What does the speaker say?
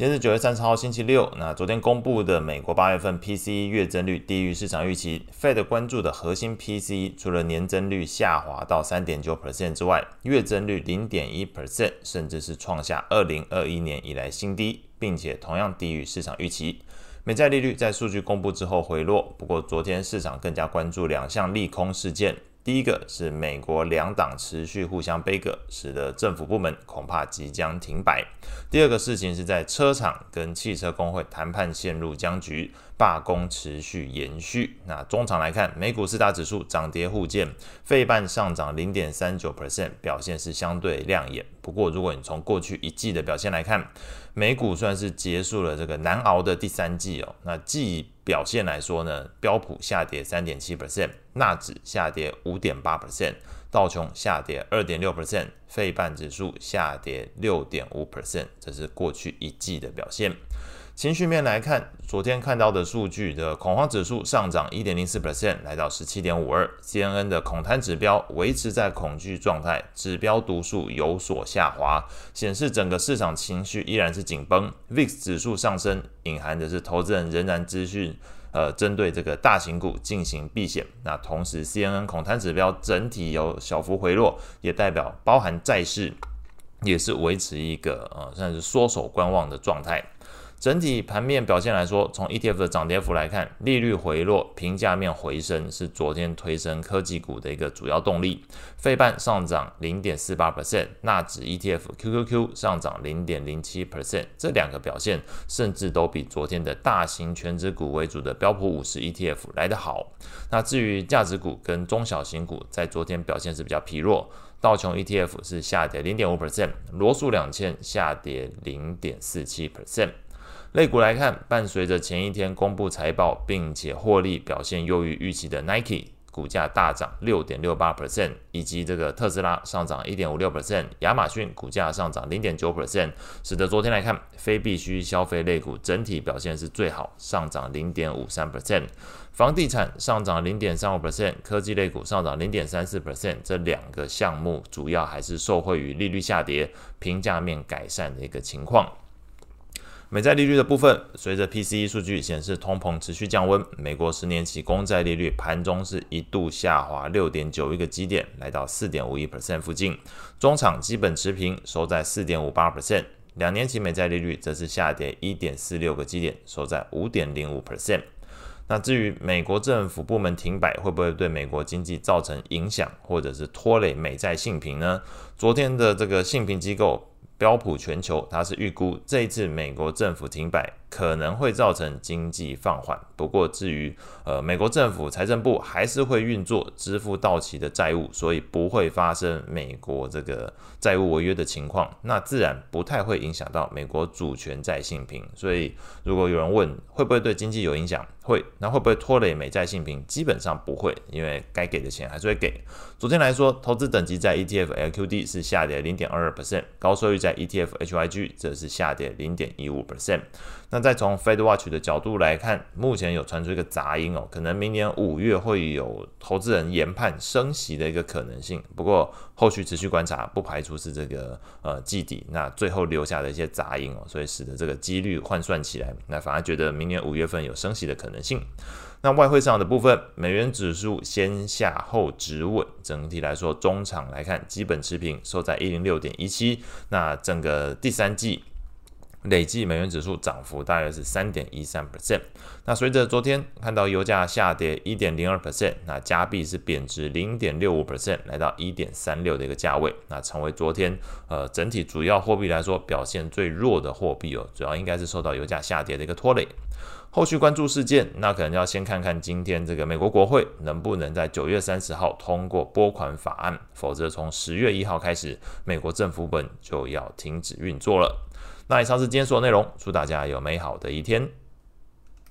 今天是九月三十号，星期六。那昨天公布的美国八月份 PCE 月增率低于市场预期。Fed 关注的核心 PCE 除了年增率下滑到三点九 percent 之外，月增率零点一 percent，甚至是创下二零二一年以来新低，并且同样低于市场预期。美债利率在数据公布之后回落，不过昨天市场更加关注两项利空事件。第一个是美国两党持续互相杯葛，使得政府部门恐怕即将停摆。第二个事情是在车厂跟汽车工会谈判陷入僵局，罢工持续延续。那中场来看，美股四大指数涨跌互见，费半上涨零点三九 percent，表现是相对亮眼。不过，如果你从过去一季的表现来看，美股算是结束了这个难熬的第三季哦。那季表现来说呢，标普下跌三点七 percent，纳指下跌五点八 percent，道琼下跌二点六 percent，费半指数下跌六点五 percent，这是过去一季的表现。情绪面来看，昨天看到的数据的恐慌指数上涨一点零四 percent，来到十七点五二。CNN 的恐贪指标维持在恐惧状态，指标读数有所下滑，显示整个市场情绪依然是紧绷。VIX 指数上升，隐含的是投资人仍然资讯呃针对这个大型股进行避险。那同时，CNN 恐贪指标整体有小幅回落，也代表包含债市也是维持一个呃算是缩手观望的状态。整体盘面表现来说，从 ETF 的涨跌幅来看，利率回落、平价面回升是昨天推升科技股的一个主要动力。费半上涨零点四八 percent，纳指 ETF QQQ 上涨零点零七 percent，这两个表现甚至都比昨天的大型权值股为主的标普五十 ETF 来得好。那至于价值股跟中小型股，在昨天表现是比较疲弱，道琼 ETF 是下跌零点五 percent，罗素两千下跌零点四七 percent。类股来看，伴随着前一天公布财报，并且获利表现优于预期的 Nike 股价大涨六点六八 percent，以及这个特斯拉上涨一点五六 percent，亚马逊股价上涨零点九 percent，使得昨天来看，非必需消费类股整体表现是最好，上涨零点五三 percent，房地产上涨零点三五 percent，科技类股上涨零点三四 percent，这两个项目主要还是受惠于利率下跌、评价面改善的一个情况。美债利率的部分，随着 PCE 数据显示通膨持续降温，美国十年期公债利率盘中是一度下滑六点九一个基点，来到四点五一 percent 附近，中场基本持平，收在四点五八 percent。两年期美债利率则是下跌一点四六个基点，收在五点零五 percent。那至于美国政府部门停摆会不会对美国经济造成影响，或者是拖累美债信评呢？昨天的这个信评机构。标普全球，它是预估这一次美国政府停摆可能会造成经济放缓。不过，至于呃，美国政府财政部还是会运作支付到期的债务，所以不会发生美国这个债务违约的情况。那自然不太会影响到美国主权债信评。所以，如果有人问会不会对经济有影响？会，那会不会拖累美债信评？基本上不会，因为该给的钱还是会给。昨天来说，投资等级在 ETF LQD 是下跌零点二二 percent，高收益在 ETF HYG 则是下跌零点一五 percent。那再从 Fed Watch 的角度来看，目前有传出一个杂音哦，可能明年五月会有投资人研判升息的一个可能性。不过后续持续观察，不排除是这个呃季底那最后留下的一些杂音哦，所以使得这个几率换算起来，那反而觉得明年五月份有升息的可能性。那外汇市场的部分，美元指数先下后止稳，整体来说，中场来看基本持平，收在一零六点一七。那整个第三季。累计美元指数涨幅大约是三点一三 percent。那随着昨天看到油价下跌一点零二 percent，那加币是贬值零点六五 percent，来到一点三六的一个价位，那成为昨天呃整体主要货币来说表现最弱的货币哦，主要应该是受到油价下跌的一个拖累。后续关注事件，那可能要先看看今天这个美国国会能不能在九月三十号通过拨款法案，否则从十月一号开始，美国政府本就要停止运作了。那以上是今天所有内容，祝大家有美好的一天。